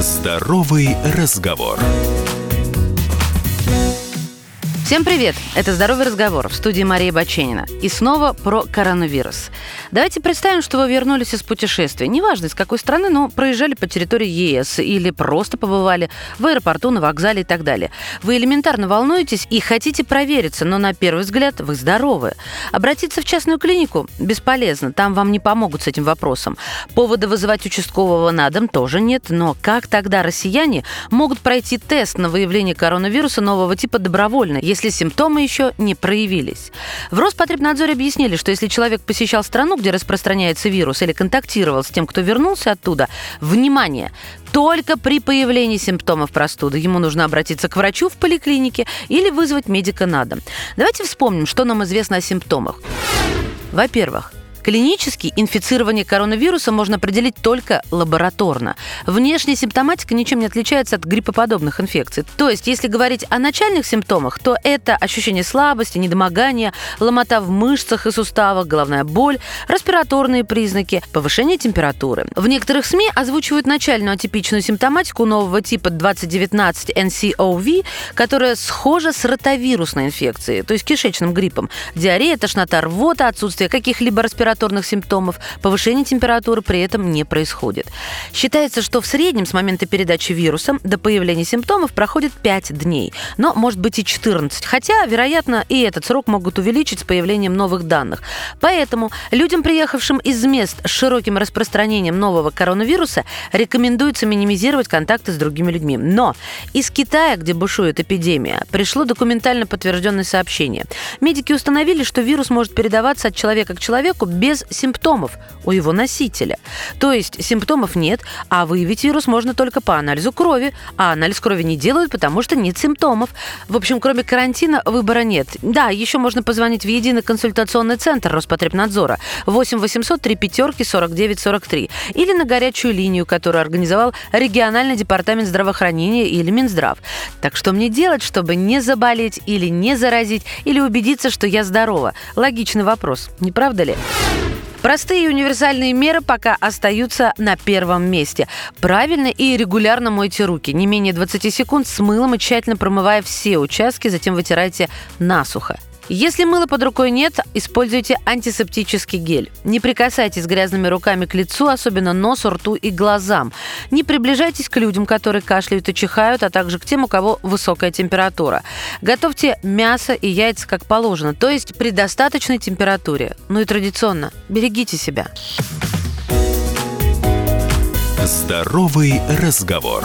Здоровый разговор. Всем привет! Это «Здоровый разговор» в студии Мария Баченина. И снова про коронавирус. Давайте представим, что вы вернулись из путешествия. Неважно, из какой страны, но проезжали по территории ЕС или просто побывали в аэропорту, на вокзале и так далее. Вы элементарно волнуетесь и хотите провериться, но на первый взгляд вы здоровы. Обратиться в частную клинику бесполезно, там вам не помогут с этим вопросом. Повода вызывать участкового на дом тоже нет, но как тогда россияне могут пройти тест на выявление коронавируса нового типа добровольно, если симптомы еще не проявились. В Роспотребнадзоре объяснили, что если человек посещал страну, где распространяется вирус, или контактировал с тем, кто вернулся оттуда, внимание, только при появлении симптомов простуды ему нужно обратиться к врачу в поликлинике или вызвать медика на дом. Давайте вспомним, что нам известно о симптомах. Во-первых, Клинически инфицирование коронавирусом можно определить только лабораторно. Внешняя симптоматика ничем не отличается от гриппоподобных инфекций. То есть, если говорить о начальных симптомах, то это ощущение слабости, недомогания, ломота в мышцах и суставах, головная боль, респираторные признаки, повышение температуры. В некоторых СМИ озвучивают начальную атипичную симптоматику нового типа 2019 NCOV, которая схожа с ротавирусной инфекцией, то есть кишечным гриппом. Диарея, тошнота, рвота, отсутствие каких-либо респираторных респираторных симптомов, повышение температуры при этом не происходит. Считается, что в среднем с момента передачи вирусом до появления симптомов проходит 5 дней, но может быть и 14, хотя, вероятно, и этот срок могут увеличить с появлением новых данных. Поэтому людям, приехавшим из мест с широким распространением нового коронавируса, рекомендуется минимизировать контакты с другими людьми. Но из Китая, где бушует эпидемия, пришло документально подтвержденное сообщение. Медики установили, что вирус может передаваться от человека к человеку без без симптомов у его носителя. То есть симптомов нет, а выявить вирус можно только по анализу крови, а анализ крови не делают, потому что нет симптомов. В общем, кроме карантина выбора нет. Да, еще можно позвонить в единый консультационный центр Роспотребнадзора 8 800 3 пятерки 49 43 или на горячую линию, которую организовал региональный департамент здравоохранения или Минздрав. Так что мне делать, чтобы не заболеть или не заразить, или убедиться, что я здорова? Логичный вопрос, не правда ли? Простые и универсальные меры пока остаются на первом месте. Правильно и регулярно мойте руки. Не менее 20 секунд с мылом и тщательно промывая все участки, затем вытирайте насухо. Если мыла под рукой нет, используйте антисептический гель. Не прикасайтесь грязными руками к лицу, особенно носу, рту и глазам. Не приближайтесь к людям, которые кашляют и чихают, а также к тем, у кого высокая температура. Готовьте мясо и яйца как положено, то есть при достаточной температуре. Ну и традиционно, берегите себя. Здоровый разговор.